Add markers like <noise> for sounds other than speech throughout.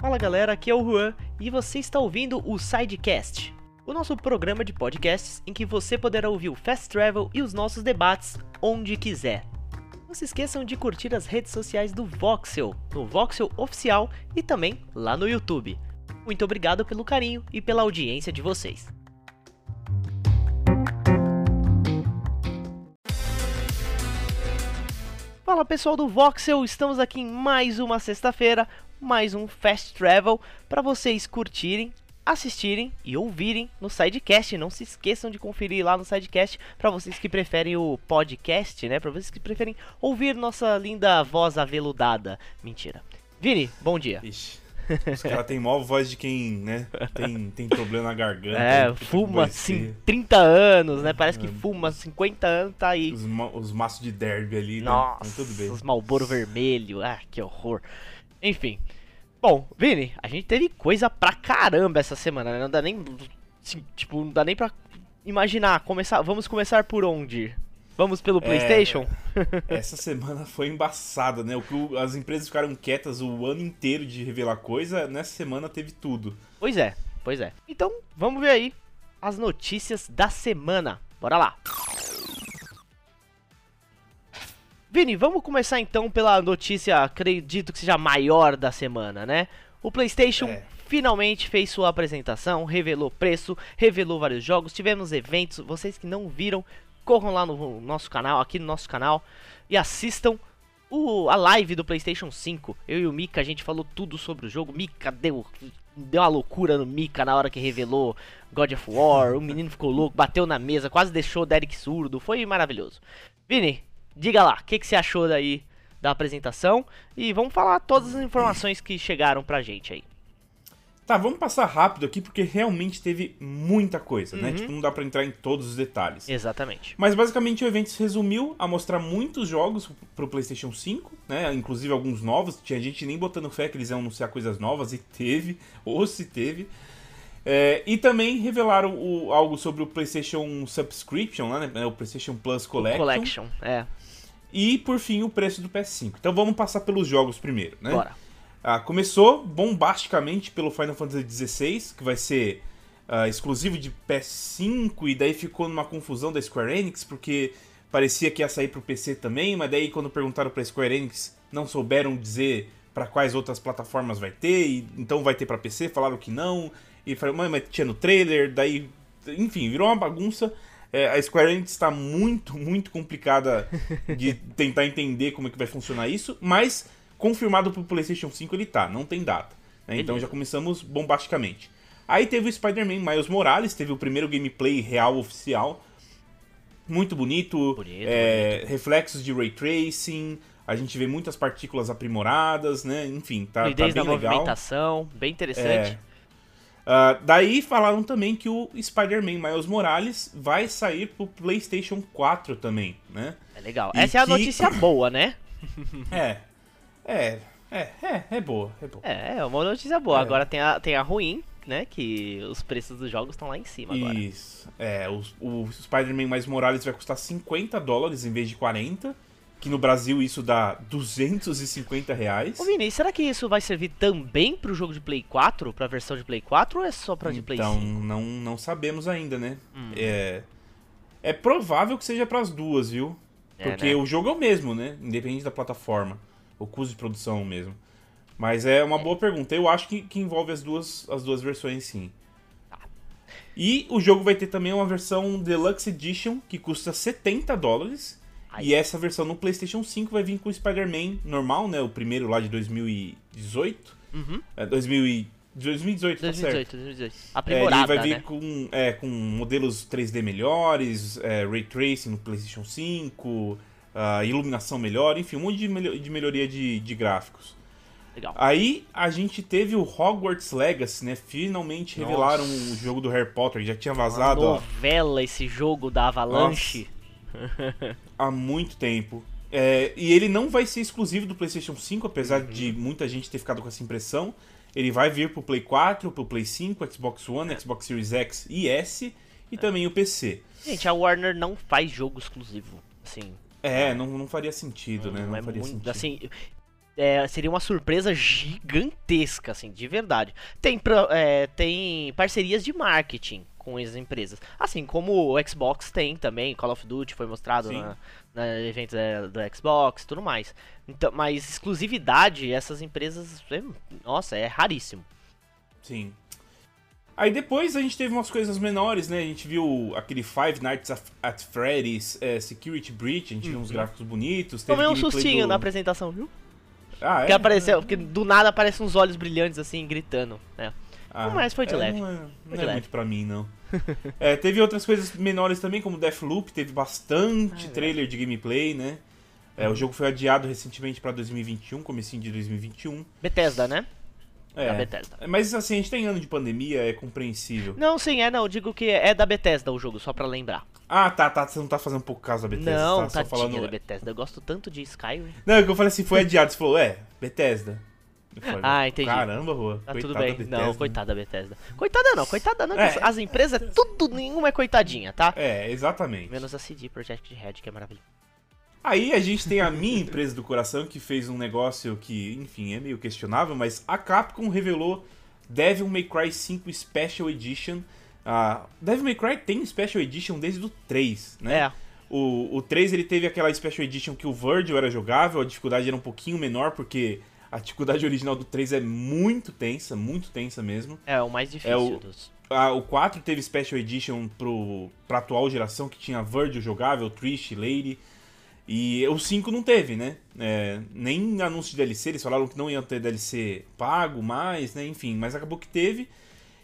Fala galera, aqui é o Juan e você está ouvindo o Sidecast, o nosso programa de podcasts em que você poderá ouvir o Fast Travel e os nossos debates onde quiser. Não se esqueçam de curtir as redes sociais do Voxel, no Voxel Oficial e também lá no YouTube. Muito obrigado pelo carinho e pela audiência de vocês. Fala pessoal do Voxel, estamos aqui em mais uma sexta-feira, mais um Fast Travel para vocês curtirem, assistirem e ouvirem no Sidecast. Não se esqueçam de conferir lá no Sidecast para vocês que preferem o podcast, né? Para vocês que preferem ouvir nossa linda voz aveludada. Mentira. Vini, bom dia. Ixi. Os caras têm maior voz de quem, né? Tem, tem problema na garganta. É, fuma assim, 30 anos, né? Parece que fuma 50 anos, tá aí. Os, ma os maços de derby ali, Nossa, né? Tudo bem. Os Malboro vermelho, ah, que horror. Enfim. Bom, Vini, a gente teve coisa pra caramba essa semana, né? Não dá nem. Assim, tipo, não dá nem pra imaginar. Começar, vamos começar por onde? Vamos pelo é, PlayStation? <laughs> essa semana foi embaçada, né? O que as empresas ficaram quietas o ano inteiro de revelar coisa, nessa semana teve tudo. Pois é, pois é. Então, vamos ver aí as notícias da semana. Bora lá. Vini, vamos começar então pela notícia, acredito que seja a maior da semana, né? O PlayStation é. finalmente fez sua apresentação, revelou preço, revelou vários jogos, tivemos eventos. Vocês que não viram, corram lá no nosso canal, aqui no nosso canal, e assistam o, a live do PlayStation 5. Eu e o Mika, a gente falou tudo sobre o jogo. Mika deu, deu uma loucura no Mika na hora que revelou God of War. O menino ficou louco, bateu na mesa, quase deixou o Derek surdo. Foi maravilhoso. Vini, diga lá, o que, que você achou daí da apresentação? E vamos falar todas as informações que chegaram pra gente aí. Tá, vamos passar rápido aqui porque realmente teve muita coisa, né? uhum. né? Tipo, não dá para entrar em todos os detalhes. Exatamente. Mas basicamente o evento se resumiu a mostrar muitos jogos pro PlayStation 5, né? Inclusive alguns novos. Tinha gente nem botando fé que eles iam anunciar coisas novas e teve, <laughs> ou se teve. É, e também revelaram o, algo sobre o PlayStation Subscription, né? O PlayStation Plus Collection. O Collection, é. E por fim o preço do PS5. Então vamos passar pelos jogos primeiro, né? Bora. Ah, começou bombasticamente pelo Final Fantasy XVI, que vai ser uh, exclusivo de PS5, e daí ficou numa confusão da Square Enix, porque parecia que ia sair pro PC também, mas daí quando perguntaram pra Square Enix, não souberam dizer para quais outras plataformas vai ter, e então vai ter para PC, falaram que não, e falaram, mas tinha no trailer, daí, enfim, virou uma bagunça. É, a Square Enix está muito, muito complicada de <laughs> tentar entender como é que vai funcionar isso, mas confirmado pro PlayStation 5 ele tá, não tem data. Né? Então já começamos bombasticamente. Aí teve o Spider-Man Miles Morales, teve o primeiro gameplay real oficial. Muito bonito, bonito, é, bonito. reflexos de ray tracing, a gente vê muitas partículas aprimoradas, né? Enfim, tá, tá bem da legal. movimentação, bem interessante. É. Uh, daí falaram também que o Spider-Man Miles Morales vai sair pro PlayStation 4 também, né? É legal. E Essa é a notícia <coughs> boa, né? é, é, é, é, é boa, é boa. É, é uma notícia boa. É. Agora tem a, tem a ruim, né? Que os preços dos jogos estão lá em cima agora. Isso. É, o, o Spider-Man mais Morales vai custar 50 dólares em vez de 40. Que no Brasil isso dá 250 reais. Ô Vini, será que isso vai servir também pro jogo de Play 4? Pra versão de Play 4 ou é só pra de Play 5? Então, não, não sabemos ainda, né? Hum. É, é provável que seja para as duas, viu? É, Porque né? o jogo é o mesmo, né? Independente da plataforma o custo de produção mesmo. Mas é uma boa pergunta. Eu acho que, que envolve as duas, as duas versões, sim. Tá. E o jogo vai ter também uma versão Deluxe Edition que custa 70 dólares. Ai. E essa versão no PlayStation 5 vai vir com o Spider-Man normal, né? O primeiro lá de 2018. Uhum. É, 2000 2018, 2018, tá certo. 2018. Aprimorada, é, ele vai vir né? com, é, com modelos 3D melhores, é, Ray Tracing no PlayStation 5, uh, iluminação melhor, enfim, um monte de, melho de melhoria de, de gráficos. Legal. Aí a gente teve o Hogwarts Legacy, né? Finalmente Nossa. revelaram o jogo do Harry Potter, já tinha vazado. Uma novela ó. esse jogo da Avalanche. <laughs> Há muito tempo. É, e ele não vai ser exclusivo do PlayStation 5, apesar uhum. de muita gente ter ficado com essa impressão. Ele vai vir pro Play 4, pro Play 5, Xbox One, Xbox Series X e S e é. também o PC. Gente, a Warner não faz jogo exclusivo. Assim, é, não, não faria sentido, não, né? Não é faria muito, sentido. Assim, é, seria uma surpresa gigantesca, assim, de verdade. Tem, pra, é, tem parcerias de marketing com as empresas. Assim como o Xbox tem também, Call of Duty foi mostrado na, na evento é, do Xbox tudo mais. Então, mas exclusividade, essas empresas, é, nossa, é raríssimo. Sim. Aí depois a gente teve umas coisas menores, né? A gente viu aquele Five Nights at Freddy's é, Security Breach, a gente uhum. viu uns uhum. gráficos bonitos. Tomei um sustinho do... na apresentação, viu? Ah, é? Que apareceu, porque do nada aparecem uns olhos brilhantes assim, gritando, né? Ah, Mas foi de é, leve. Não é, não é muito pra mim, não. <laughs> é, teve outras coisas menores também, como Deathloop, teve bastante ah, trailer de gameplay, né? É, o jogo foi adiado recentemente pra 2021, comecinho de 2021. Bethesda, né? É, da Bethesda. Mas assim, a gente tem ano de pandemia, é compreensível. Não, sim, é, não. Eu digo que é da Bethesda o jogo, só pra lembrar. Ah, tá, tá. Você não tá fazendo pouco caso da Bethesda. Não, tá falando... da Bethesda. Eu gosto tanto de Skyrim. Não, é que eu falei assim, foi adiado. Você falou, é, Bethesda. Falei, ah, entendi. Caramba, Rua. Tá tudo bem. Não, coitada da Bethesda. Coitada não, coitada não. É. As empresas, tudo, nenhuma é coitadinha, tá? É, exatamente. Menos a CD Projekt Red, que é maravilhoso. Aí a gente tem a minha empresa do coração que fez um negócio que, enfim, é meio questionável, mas a Capcom revelou Devil May Cry 5 Special Edition. Uh, Devil May Cry tem Special Edition desde o 3, né? É. O, o 3 ele teve aquela Special Edition que o Virgil era jogável, a dificuldade era um pouquinho menor, porque a dificuldade original do 3 é muito tensa, muito tensa mesmo. É, o mais difícil é o, dos. A, o 4 teve Special Edition pro, pra atual geração, que tinha Virgil jogável, Trish, Lady. E o 5 não teve, né? É, nem anúncio de DLC, eles falaram que não ia ter DLC pago mais, né? Enfim, mas acabou que teve.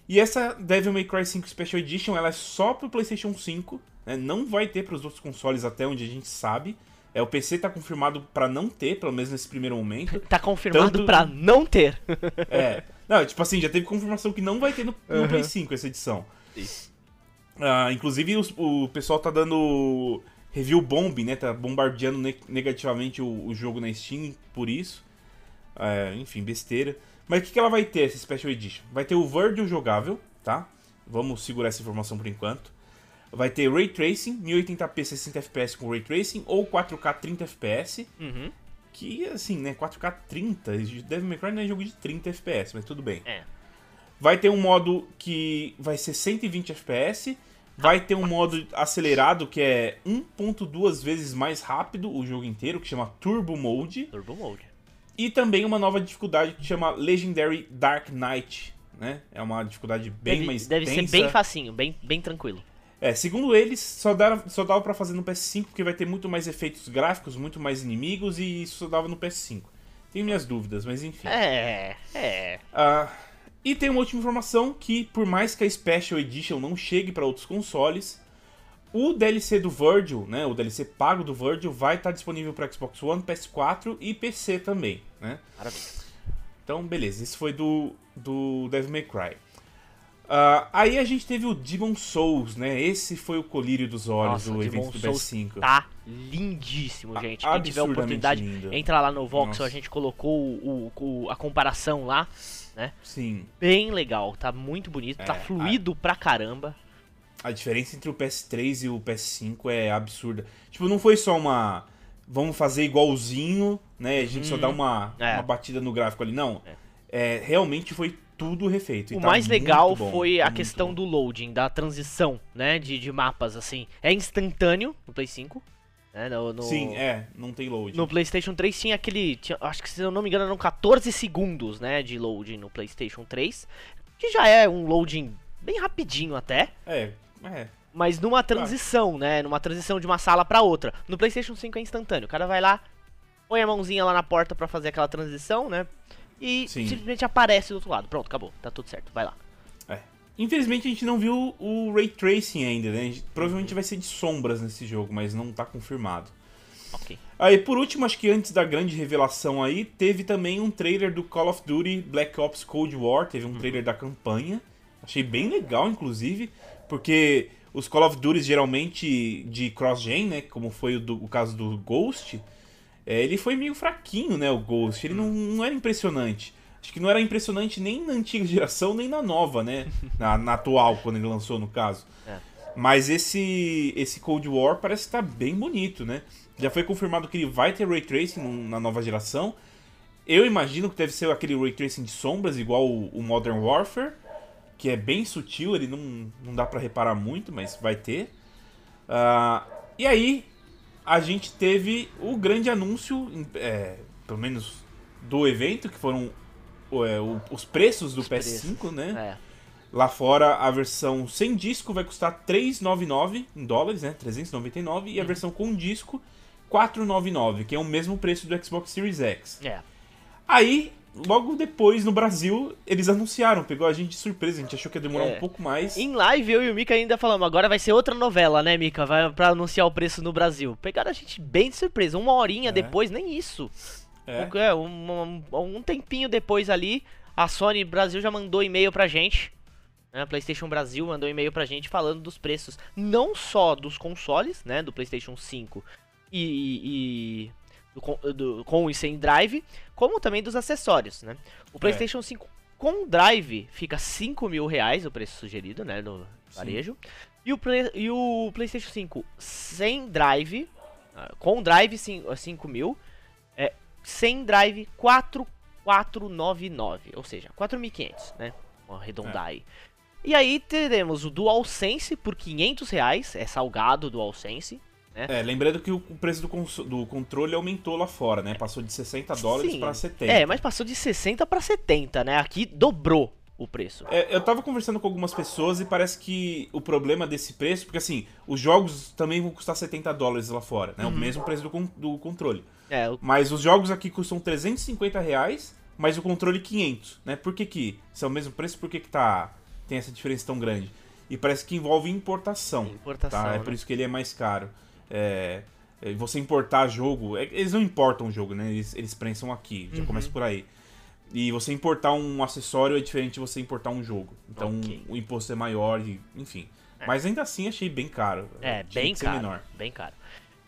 E essa Devil May Cry 5 Special Edition, ela é só pro PlayStation 5, né? Não vai ter para os outros consoles até onde a gente sabe. É, o PC tá confirmado para não ter, pelo menos nesse primeiro momento. tá confirmado Tanto... para não ter. é. Não, tipo assim, já teve confirmação que não vai ter no, no uhum. Play 5 essa edição. Isso. Uh, inclusive, o, o pessoal tá dando review bomb, né? Tá bombardeando negativamente o, o, jogo na Steam por isso. É, enfim, besteira. Mas o que, que ela vai ter, essa Special Edition? Vai ter o Virgil jogável, tá? Vamos segurar essa informação por enquanto. Vai ter Ray Tracing, 1080p 60 fps com Ray Tracing, ou 4K 30 fps. Uhum. Que, assim, né? 4K 30, Devil May Cry não é jogo de 30 fps, mas tudo bem. É. Vai ter um modo que vai ser 120 fps Vai ter um modo acelerado que é 1.2 vezes mais rápido o jogo inteiro, que chama Turbo Mode. Turbo Mode. E também uma nova dificuldade que chama Legendary Dark Knight, né? É uma dificuldade bem deve, mais Deve tensa. ser bem facinho, bem, bem tranquilo. É, segundo eles, só dava, só dava pra fazer no PS5 porque vai ter muito mais efeitos gráficos, muito mais inimigos e isso só dava no PS5. Tenho minhas dúvidas, mas enfim. É, é. Ah... Uh, e tem uma última informação que, por mais que a Special Edition não chegue para outros consoles, o DLC do Virgil, né, o DLC pago do Virgil, vai estar tá disponível para Xbox One, PS4 e PC também, né? Maravilha. Então, beleza, isso foi do, do Devil May Cry. Uh, aí a gente teve o Demon Souls, né? Esse foi o colírio dos olhos Nossa, do evento do PS5. Tá lindíssimo, gente. Quem tiver oportunidade, lindo. entra lá no Voxel, a gente colocou o, o, a comparação lá né? Sim. Bem legal, tá muito bonito, tá é, tá fluido a... pra caramba. A diferença entre o PS3 e o PS5 é absurda. Tipo, não foi só uma. Vamos fazer igualzinho, né? A gente hum, só dá uhum. uma, é. uma batida no gráfico ali. Não. É. é realmente foi tudo refeito. O tá mais legal bom, foi tá a questão bom. do loading, da transição, né? De, de mapas, assim. É instantâneo no Play 5. Né, no, no, Sim, é, não tem load. No PlayStation 3 tinha aquele. Tinha, acho que se eu não me engano eram 14 segundos né, de loading no PlayStation 3. Que já é um loading bem rapidinho até. É, é. Mas numa transição, né? Numa transição de uma sala para outra. No PlayStation 5 é instantâneo. O cara vai lá, põe a mãozinha lá na porta para fazer aquela transição, né? E Sim. simplesmente aparece do outro lado. Pronto, acabou. Tá tudo certo. Vai lá. Infelizmente a gente não viu o Ray Tracing ainda, né? Provavelmente vai ser de sombras nesse jogo, mas não tá confirmado. Ok. Aí, por último, acho que antes da grande revelação aí, teve também um trailer do Call of Duty Black Ops Cold War, teve um uhum. trailer da campanha. Achei bem legal, inclusive, porque os Call of Duty geralmente de cross-gen, né, como foi o, do, o caso do Ghost, é, ele foi meio fraquinho, né, o Ghost, ele não, não era impressionante. Acho que não era impressionante nem na antiga geração, nem na nova, né? <laughs> Na, na atual, quando ele lançou, no caso. É. Mas esse, esse Cold War parece estar tá bem bonito, né? Já foi confirmado que ele vai ter Ray Tracing na nova geração. Eu imagino que deve ser aquele ray tracing de sombras, igual o, o Modern Warfare, que é bem sutil, ele não, não dá para reparar muito, mas vai ter. Uh, e aí, a gente teve o grande anúncio, é, pelo menos do evento, que foram é, o, os preços do os PS5, preços. né? É. Lá fora, a versão sem disco vai custar 399 em dólares, né? 399. E a uhum. versão com disco, 499, que é o mesmo preço do Xbox Series X. É. Aí, logo depois, no Brasil, eles anunciaram, pegou a gente de surpresa, a gente achou que ia demorar é. um pouco mais. Em live, eu e o Mika ainda falamos, agora vai ser outra novela, né, Mika? Vai pra anunciar o preço no Brasil. Pegaram a gente bem de surpresa, uma horinha é. depois, nem isso. É, é um, um, um tempinho depois ali, a Sony Brasil já mandou e-mail pra gente. Né? A PlayStation Brasil mandou e-mail pra gente falando dos preços, não só dos consoles, né, do PlayStation 5 e, e do, do, com e sem drive, como também dos acessórios, né? O PlayStation é. 5 com drive fica 5 mil reais o preço sugerido, né, no varejo. E o, e o PlayStation 5 sem drive, ah, com drive 5, 5 mil, é, sem drive 4499, ou seja, 4.500, né? Vou arredondar é. aí. E aí teremos o DualSense por 500 reais, é salgado o DualSense. Né? É, lembrando que o preço do, do controle aumentou lá fora, né? Passou de 60 dólares para 70. É, mas passou de 60 para 70, né? Aqui dobrou o preço. É, eu tava conversando com algumas pessoas e parece que o problema desse preço, porque assim, os jogos também vão custar 70 dólares lá fora, né? Uhum. O mesmo preço do, do controle. É, o... Mas os jogos aqui custam 350 reais, mas o controle 500, né? Por que que, se é o mesmo preço, por que que tá, tem essa diferença tão grande? E parece que envolve importação, importação tá? É né? por isso que ele é mais caro. É, é, você importar jogo. É, eles não importam o jogo, né? Eles, eles prensam aqui, já uhum. começa por aí. E você importar um acessório é diferente de você importar um jogo. Então okay. o imposto é maior, e, enfim. É. Mas ainda assim achei bem caro. É, bem caro. Menor. Bem caro.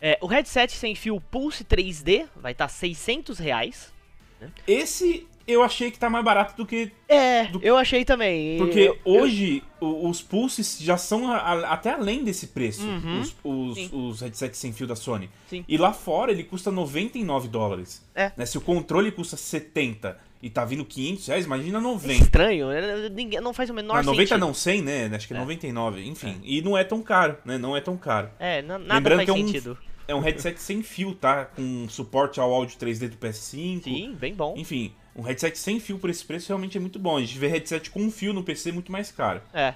É, o headset sem fio Pulse 3D vai estar tá 600 reais. Né? Esse eu achei que tá mais barato do que. É, do... eu achei também. Porque eu, hoje eu... os pulses já são a, a, até além desse preço. Uhum, os, os, os, headsets sem fio da Sony. Sim. E lá fora ele custa 99 dólares. É. Né? Se o controle custa 70 e tá vindo 500 reais, imagina 90. É estranho, né? Ninguém, não faz o menor não, 90 sentido. não, 100, né? Acho que é, é. 99. Enfim, é. e não é tão caro, né? Não é tão caro. É, nada Lembrando faz que é um, sentido. É um headset sem fio, tá? Com suporte ao áudio 3D do PS5. Sim, bem bom. Enfim, um headset sem fio por esse preço realmente é muito bom. A gente vê headset com fio no PC muito mais caro. É.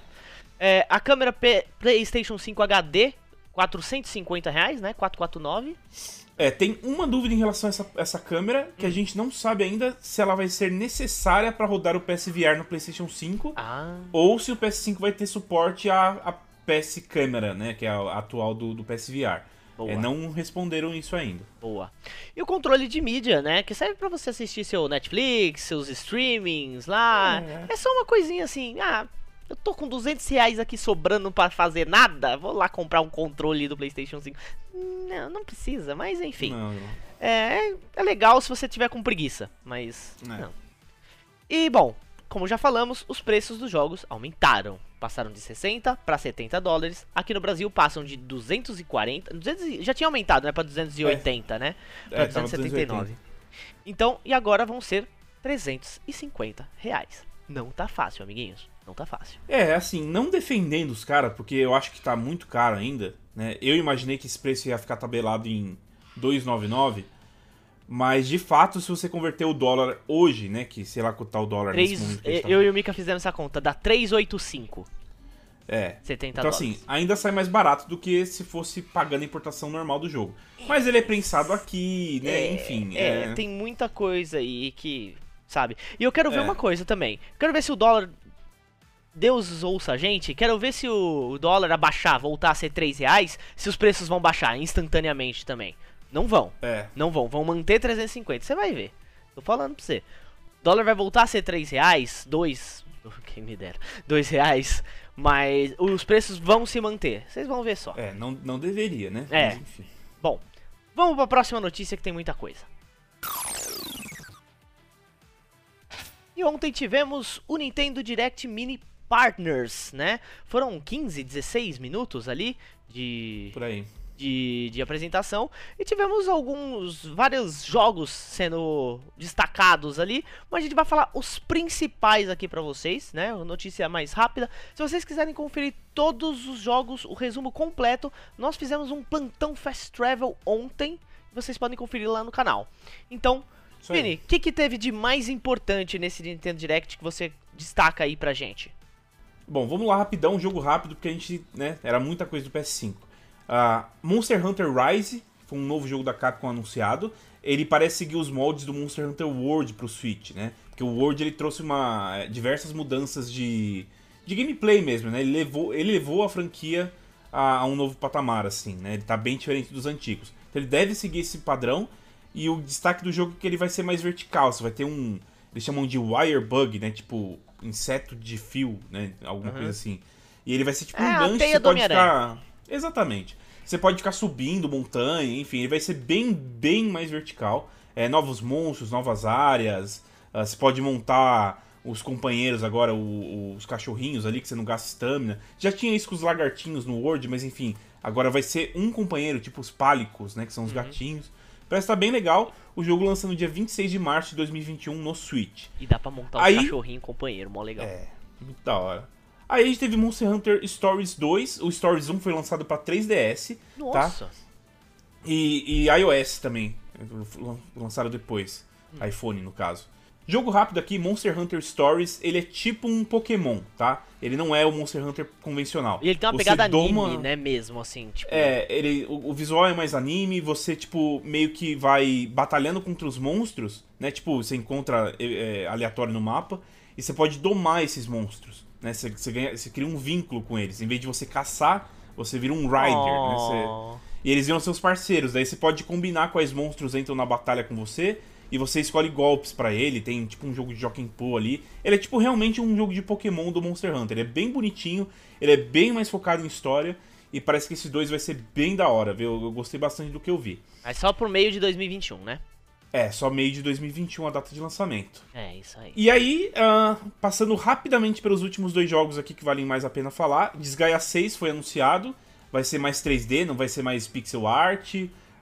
é a câmera P PlayStation 5 HD, 450 reais, né? 449. É, tem uma dúvida em relação a essa, essa câmera que hum. a gente não sabe ainda se ela vai ser necessária para rodar o PSVR no PlayStation 5 ah. ou se o PS5 vai ter suporte à, à PS Câmera, né, que é a atual do, do PSVR. É, não responderam isso ainda. Boa. E o controle de mídia, né? Que serve para você assistir seu Netflix, seus streamings lá. É. é. só uma coisinha assim. Ah, eu tô com 200 reais aqui sobrando para fazer nada. Vou lá comprar um controle do PlayStation 5. Não, não precisa, mas enfim. Não, não. É, é legal se você tiver com preguiça, mas é. não. E bom, como já falamos, os preços dos jogos aumentaram. Passaram de 60 para 70 dólares. Aqui no Brasil passam de 240. 200, já tinha aumentado, né? Para 280, é. né? Para é, 279. Então, e agora vão ser 350 reais. Não tá fácil, amiguinhos. Não tá fácil. É, assim, não defendendo os caras, porque eu acho que tá muito caro ainda, né? Eu imaginei que esse preço ia ficar tabelado em 299. Mas de fato, se você converter o dólar hoje, né? Que sei lá quanto tá o dólar 3, nesse momento. Tá eu e o Mika fizemos essa conta, dá 385. É. 70 então, dólares. assim, ainda sai mais barato do que se fosse pagando a importação normal do jogo. Mas ele é prensado aqui, né? É, Enfim. É, é, tem muita coisa aí que. Sabe? E eu quero ver é. uma coisa também. Quero ver se o dólar. Deus ouça a gente. Quero ver se o dólar abaixar, voltar a ser 3 reais. Se os preços vão baixar instantaneamente também. Não vão. É. Não vão. Vão manter 350. Você vai ver. Tô falando pra você. O dólar vai voltar a ser 3 reais, 2. <laughs> Quem me dera. 2 reais. Mas os preços vão se manter. Vocês vão ver só. É, não, não deveria, né? É. Bom, vamos pra próxima notícia que tem muita coisa. E ontem tivemos o Nintendo Direct Mini Partners, né? Foram 15, 16 minutos ali de. Por aí de, de apresentação e tivemos alguns vários jogos sendo destacados ali, mas a gente vai falar os principais aqui para vocês, né? Notícia mais rápida. Se vocês quiserem conferir todos os jogos, o resumo completo, nós fizemos um plantão Fast Travel ontem, vocês podem conferir lá no canal. Então, Vini, o que, que teve de mais importante nesse Nintendo Direct que você destaca aí pra gente? Bom, vamos lá rapidão, um jogo rápido, porque a gente, né, era muita coisa do PS5. Uh, Monster Hunter Rise foi um novo jogo da Capcom anunciado. Ele parece seguir os moldes do Monster Hunter World pro Switch, né? Porque o World ele trouxe uma é, diversas mudanças de, de gameplay mesmo, né? Ele levou, ele levou a franquia a, a, um novo patamar, assim, né? Ele tá bem diferente dos antigos. Então ele deve seguir esse padrão. E o destaque do jogo é que ele vai ser mais vertical. Você vai ter um. Eles chamam de wire bug, né? Tipo, inseto de fio, né? Alguma uhum. coisa assim. E ele vai ser tipo é, um gancho. Você pode ficar. Exatamente. Você pode ficar subindo montanha, enfim, ele vai ser bem, bem mais vertical. É, novos monstros, novas áreas. Uh, você pode montar os companheiros agora, o, o, os cachorrinhos ali, que você não gasta estamina. Já tinha isso com os lagartinhos no World, mas enfim, agora vai ser um companheiro, tipo os pálicos, né? Que são os uhum. gatinhos. Parece estar tá bem legal. O jogo lança no dia 26 de março de 2021 no Switch. E dá pra montar um Aí... cachorrinho companheiro, mó legal. É, muito da hora. Aí a gente teve Monster Hunter Stories 2. O Stories 1 foi lançado para 3DS. Tá? Nossa! Tá? E, e iOS também. Lançaram depois. Hum. iPhone, no caso. Jogo rápido aqui, Monster Hunter Stories, ele é tipo um Pokémon, tá? Ele não é o Monster Hunter convencional. E ele tem uma você pegada doma... anime, né, mesmo, assim, tipo... É, ele, o, o, visual é mais anime, você, tipo, meio que vai batalhando contra os monstros, né? Tipo, você encontra é, aleatório no mapa, e você pode domar esses monstros, né? Você, você, ganha, você cria um vínculo com eles. Em vez de você caçar, você vira um rider, oh. né? Você, e eles viram seus parceiros, daí você pode combinar quais monstros entram na batalha com você e você escolhe golpes para ele, tem tipo um jogo de Jockey Poo ali. Ele é tipo realmente um jogo de Pokémon do Monster Hunter. Ele é bem bonitinho, ele é bem mais focado em história e parece que esses dois vai ser bem da hora, viu? Eu gostei bastante do que eu vi. Mas só por meio de 2021, né? É, só meio de 2021 a data de lançamento. É, isso aí. E aí, uh, passando rapidamente pelos últimos dois jogos aqui que valem mais a pena falar. Desgaia 6 foi anunciado, vai ser mais 3D, não vai ser mais pixel art.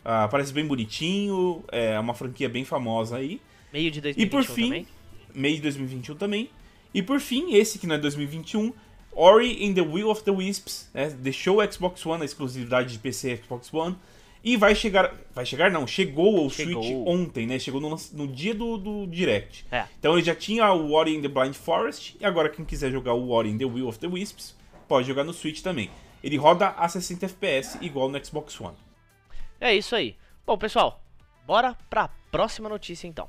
Uh, parece bem bonitinho, é uma franquia bem famosa aí. Meio de 2021 e por fim, também. Meio de 2021 também. E por fim, esse que não é 2021, Ori in the Will of the Wisps, né, deixou o Xbox One, a exclusividade de PC e Xbox One, e vai chegar. Vai chegar não, chegou ao chegou. Switch ontem, né? Chegou no, no dia do, do Direct. É. Então ele já tinha o Ori in the Blind Forest, e agora quem quiser jogar o Ori in the Will of the Wisps, pode jogar no Switch também. Ele roda a 60 FPS igual no Xbox One. É isso aí. Bom, pessoal, bora pra próxima notícia então.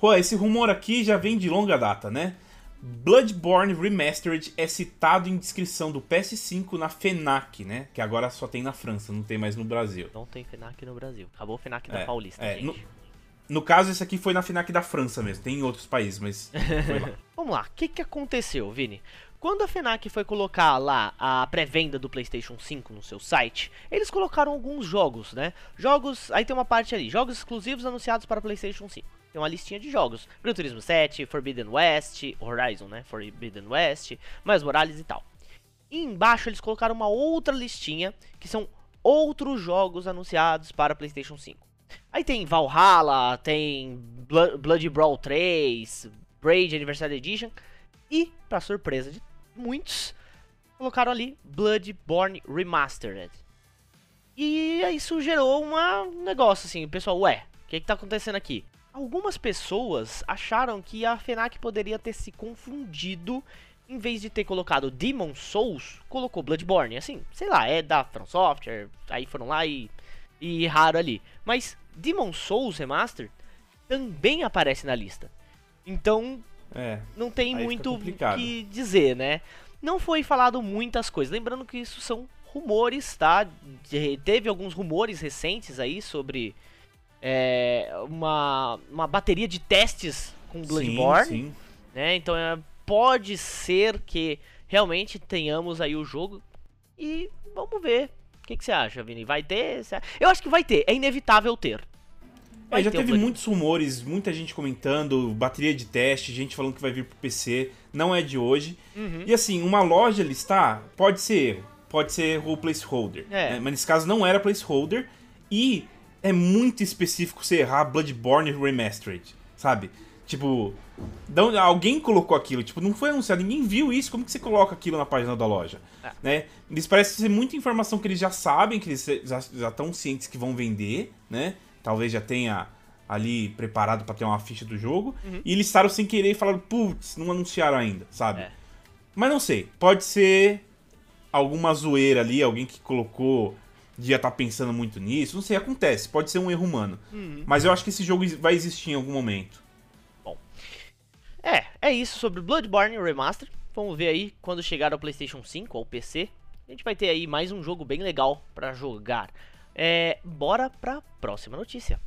Pô, esse rumor aqui já vem de longa data, né? Bloodborne Remastered é citado em descrição do PS5 na FENAC, né? Que agora só tem na França, não tem mais no Brasil. Não tem FENAC no Brasil. Acabou o FENAC da é, Paulista, é. No, no, caso, esse aqui foi na FENAC da França mesmo. Tem em outros países, mas <laughs> foi lá. Vamos lá. O que, que aconteceu, Vini? Quando a FENAC foi colocar lá a pré-venda do PlayStation 5 no seu site, eles colocaram alguns jogos, né? Jogos, aí tem uma parte ali, jogos exclusivos anunciados para PlayStation 5. Tem uma listinha de jogos: Gran Turismo 7, Forbidden West, Horizon, né? Forbidden West, mais Morales e tal. E embaixo eles colocaram uma outra listinha que são outros jogos anunciados para PlayStation 5. Aí tem Valhalla, tem Blood Brawl 3, Braid Anniversary Edition. E, para surpresa de muitos, colocaram ali Bloodborne Remastered. E isso gerou um negócio assim, o pessoal, ué, o que, que tá acontecendo aqui? Algumas pessoas acharam que a FENAC poderia ter se confundido em vez de ter colocado Demon Souls, colocou Bloodborne. Assim, sei lá, é da From Software, aí foram lá e, e erraram ali. Mas Demon Souls Remastered também aparece na lista. Então, é, não tem muito o que dizer, né? Não foi falado muitas coisas. Lembrando que isso são rumores, tá? Teve alguns rumores recentes aí sobre é, uma, uma bateria de testes com Bloodborne. Sim, sim. Né? Então é, pode ser que realmente tenhamos aí o jogo. E vamos ver. O que, que você acha, Vini? Vai ter? Eu acho que vai ter. É inevitável ter. É, já teve muitos rumores, muita gente comentando, bateria de teste, gente falando que vai vir pro PC, não é de hoje. Uhum. E assim, uma loja listar pode ser erro, pode ser o placeholder. É. Né? Mas nesse caso não era placeholder. E é muito específico você errar Bloodborne Remastered, sabe? Tipo, alguém colocou aquilo, tipo, não foi anunciado, ninguém viu isso, como que você coloca aquilo na página da loja? É. Né? Eles parecem ser muita informação que eles já sabem, que eles já estão cientes que vão vender, né? Talvez já tenha ali preparado para ter uma ficha do jogo. Uhum. E eles estavam sem querer e falaram, putz, não anunciaram ainda, sabe? É. Mas não sei, pode ser alguma zoeira ali, alguém que colocou estar tá pensando muito nisso. Não sei, acontece, pode ser um erro humano. Uhum. Mas eu acho que esse jogo vai existir em algum momento. Bom. É, é isso sobre Bloodborne Remaster. Vamos ver aí quando chegar ao PlayStation 5 ou PC. A gente vai ter aí mais um jogo bem legal para jogar. É, bora pra próxima notícia.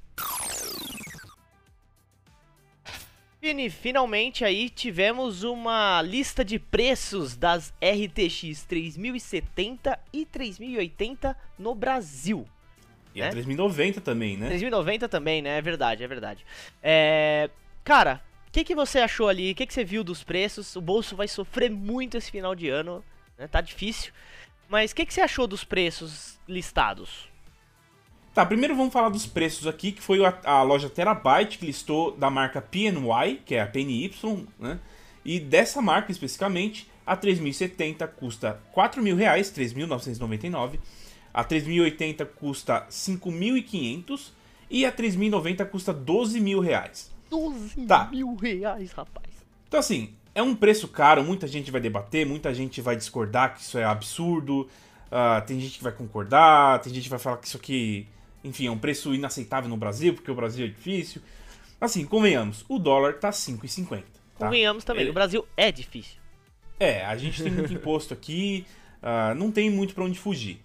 Vini, finalmente aí tivemos uma lista de preços das RTX 3070 e 3080 no Brasil. E né? a 3090 também, né? 3090 também, né? É verdade, é verdade. É... Cara, o que, que você achou ali? O que, que você viu dos preços? O bolso vai sofrer muito esse final de ano, né? Tá difícil. Mas o que, que você achou dos preços listados? Tá, primeiro vamos falar dos preços aqui, que foi a, a loja Terabyte que listou da marca PNY, que é a PNY, né? E dessa marca especificamente, a 3070 custa R$ 4.000, 3.999. A 3080 custa 5.500 e a 3090 custa 12 mil reais. 12 tá. mil reais, rapaz. Então assim, é um preço caro, muita gente vai debater, muita gente vai discordar que isso é absurdo, uh, tem gente que vai concordar, tem gente que vai falar que isso aqui enfim, é um preço inaceitável no Brasil, porque o Brasil é difícil. Assim, convenhamos, o dólar tá 5,50. Tá? Convenhamos também, Ele... o Brasil é difícil. É, a gente tem muito <laughs> imposto aqui, uh, não tem muito para onde fugir.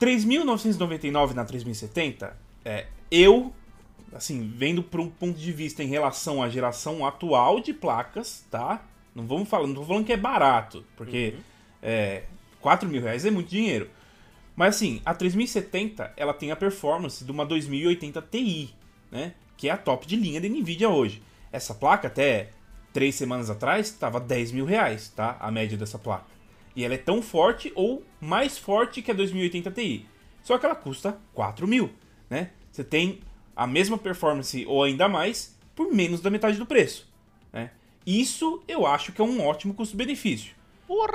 3.999 na 3070, é, eu, assim, vendo por um ponto de vista em relação à geração atual de placas, tá? Não vamos falar, não tô falando que é barato, porque uhum. é, 4 mil reais é muito dinheiro. Mas assim, a 3070 ela tem a performance de uma 2080 Ti, né? Que é a top de linha da Nvidia hoje. Essa placa até três semanas atrás estava 10 mil reais, tá? A média dessa placa. E ela é tão forte ou mais forte que a 2080 Ti. Só que ela custa 4 mil, né? Você tem a mesma performance ou ainda mais por menos da metade do preço, né? Isso eu acho que é um ótimo custo-benefício.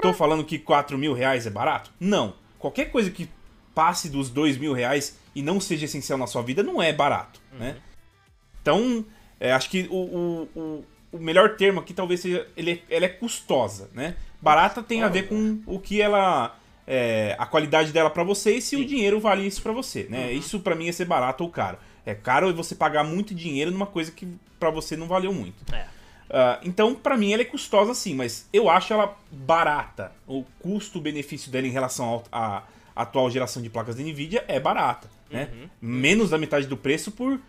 Tô falando que 4 mil reais é barato? Não qualquer coisa que passe dos dois mil reais e não seja essencial na sua vida não é barato, uhum. né? Então, é, acho que o, o, o, melhor termo aqui talvez seja ele, ela é custosa, né? Barata tem a ver com o que ela é, a qualidade dela para você e se Sim. o dinheiro vale isso para você, né? Uhum. Isso para mim é ser barato ou caro. É caro você pagar muito dinheiro numa coisa que para você não valeu muito. É. Uh, então, para mim, ela é custosa sim, mas eu acho ela barata. O custo-benefício dela em relação à atual geração de placas da Nvidia é barata. Né? Uhum. Menos da metade do preço por uh,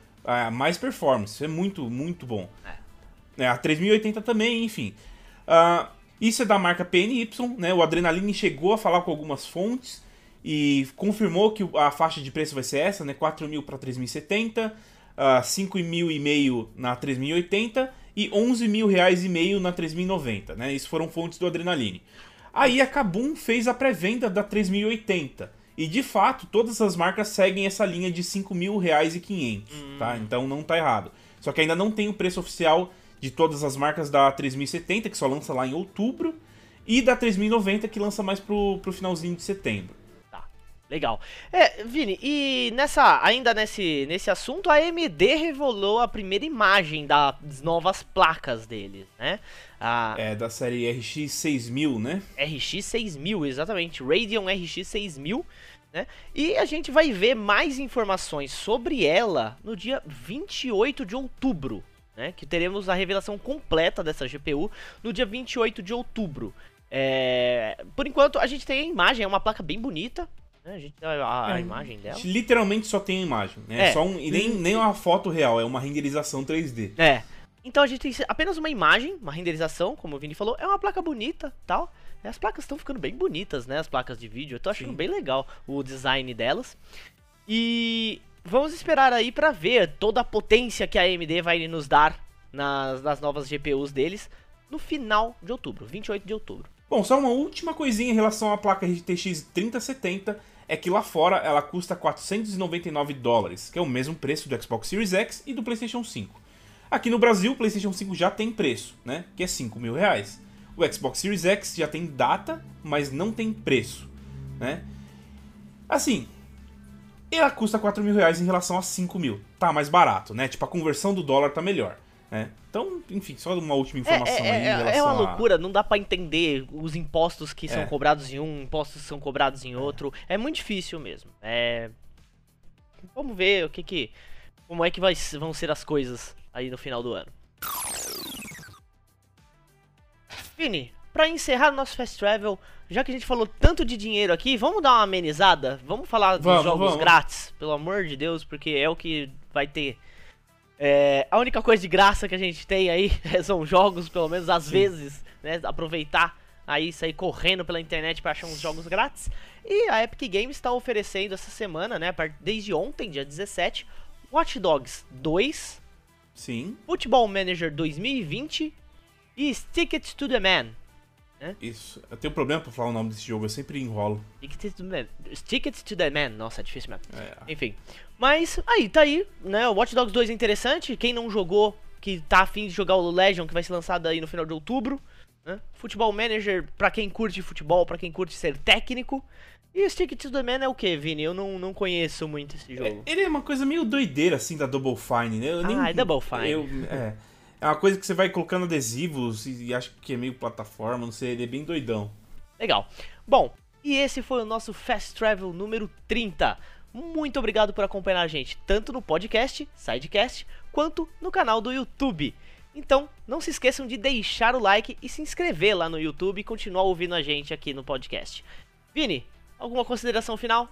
mais performance. Isso é muito, muito bom. É. É, a 3080 também, enfim. Uh, isso é da marca PNY, né? O Adrenaline chegou a falar com algumas fontes e confirmou que a faixa de preço vai ser essa, né? 4.000 para 3.070, uh, 5.500 na 3.080 e 11 mil reais e meio na 3090, né? Isso foram fontes do Adrenaline. Aí a Kabum fez a pré-venda da 3080. E de fato, todas as marcas seguem essa linha de 5 mil reais e 500, hum. tá? Então não tá errado. Só que ainda não tem o preço oficial de todas as marcas da 3070, que só lança lá em outubro, e da 3090, que lança mais pro, pro finalzinho de setembro. Legal. É, Vini, e nessa, ainda nesse, nesse assunto, a AMD revelou a primeira imagem das novas placas deles, né? A... É, da série RX 6000, né? RX 6000, exatamente. Radeon RX 6000, né? E a gente vai ver mais informações sobre ela no dia 28 de outubro, né? Que teremos a revelação completa dessa GPU no dia 28 de outubro. É... Por enquanto, a gente tem a imagem, é uma placa bem bonita, a gente a, a é, imagem dela. Literalmente só tem a imagem, né? É. Só um, e nem, nem uma foto real, é uma renderização 3D. É. Então a gente tem apenas uma imagem, uma renderização, como o Vini falou, é uma placa bonita, tal. As placas estão ficando bem bonitas, né? As placas de vídeo. Eu tô achando Sim. bem legal o design delas. E vamos esperar aí para ver toda a potência que a AMD vai nos dar nas, nas novas GPUs deles no final de outubro, 28 de outubro. Bom, só uma última coisinha em relação à placa RTX 3070 é que lá fora ela custa 499 dólares, que é o mesmo preço do Xbox Series X e do PlayStation 5. Aqui no Brasil, o PlayStation 5 já tem preço, né? Que é 5 mil reais. O Xbox Series X já tem data, mas não tem preço, né? Assim, ela custa 4 mil reais em relação a 5 mil. Tá mais barato, né? Tipo, a conversão do dólar tá melhor. Né? Então, enfim, só uma última é, informação é, é, aí. Em relação é uma loucura, a... não dá para entender os impostos que são é. cobrados em um, impostos que são cobrados em outro. É muito difícil mesmo. É... Vamos ver o que que. Como é que vai, vão ser as coisas aí no final do ano. Vini, pra encerrar nosso Fast Travel, já que a gente falou tanto de dinheiro aqui, vamos dar uma amenizada? Vamos falar dos vamos, jogos vamos. grátis, pelo amor de Deus, porque é o que vai ter. É, a única coisa de graça que a gente tem aí <laughs> são jogos, pelo menos às Sim. vezes, né? Aproveitar aí, sair correndo pela internet para achar uns jogos grátis. E a Epic Games está oferecendo essa semana, né? Desde ontem, dia 17, Watch Dogs 2. Sim. Football Manager 2020 e Stick It to the Man. Né? Isso. Eu tenho problema pra falar o nome desse jogo, eu sempre enrolo. Stick to the Man. To the Man. Nossa, é difícil mesmo. É. Enfim. Mas aí, tá aí, né? O Watch Dogs 2 é interessante. Quem não jogou, que tá afim de jogar o Legion, que vai ser lançado aí no final de outubro. Né? Futebol Manager, pra quem curte futebol, pra quem curte ser técnico. E o Stick to the Man é o que, Vini? Eu não, não conheço muito esse jogo. É, ele é uma coisa meio doideira, assim, da Double Fine, né? Eu ah, nem, é Double Fine. Eu, é. É uma coisa que você vai colocando adesivos e, e acho que é meio plataforma, não sei, ele é bem doidão. Legal. Bom, e esse foi o nosso Fast Travel número 30. Muito obrigado por acompanhar a gente, tanto no podcast, Sidecast, quanto no canal do YouTube. Então, não se esqueçam de deixar o like e se inscrever lá no YouTube e continuar ouvindo a gente aqui no podcast. Vini, alguma consideração final?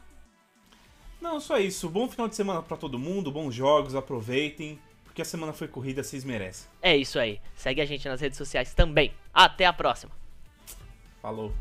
Não, só isso. Bom final de semana para todo mundo, bons jogos, aproveitem porque a semana foi corrida, vocês merecem. É isso aí. Segue a gente nas redes sociais também. Até a próxima. Falou.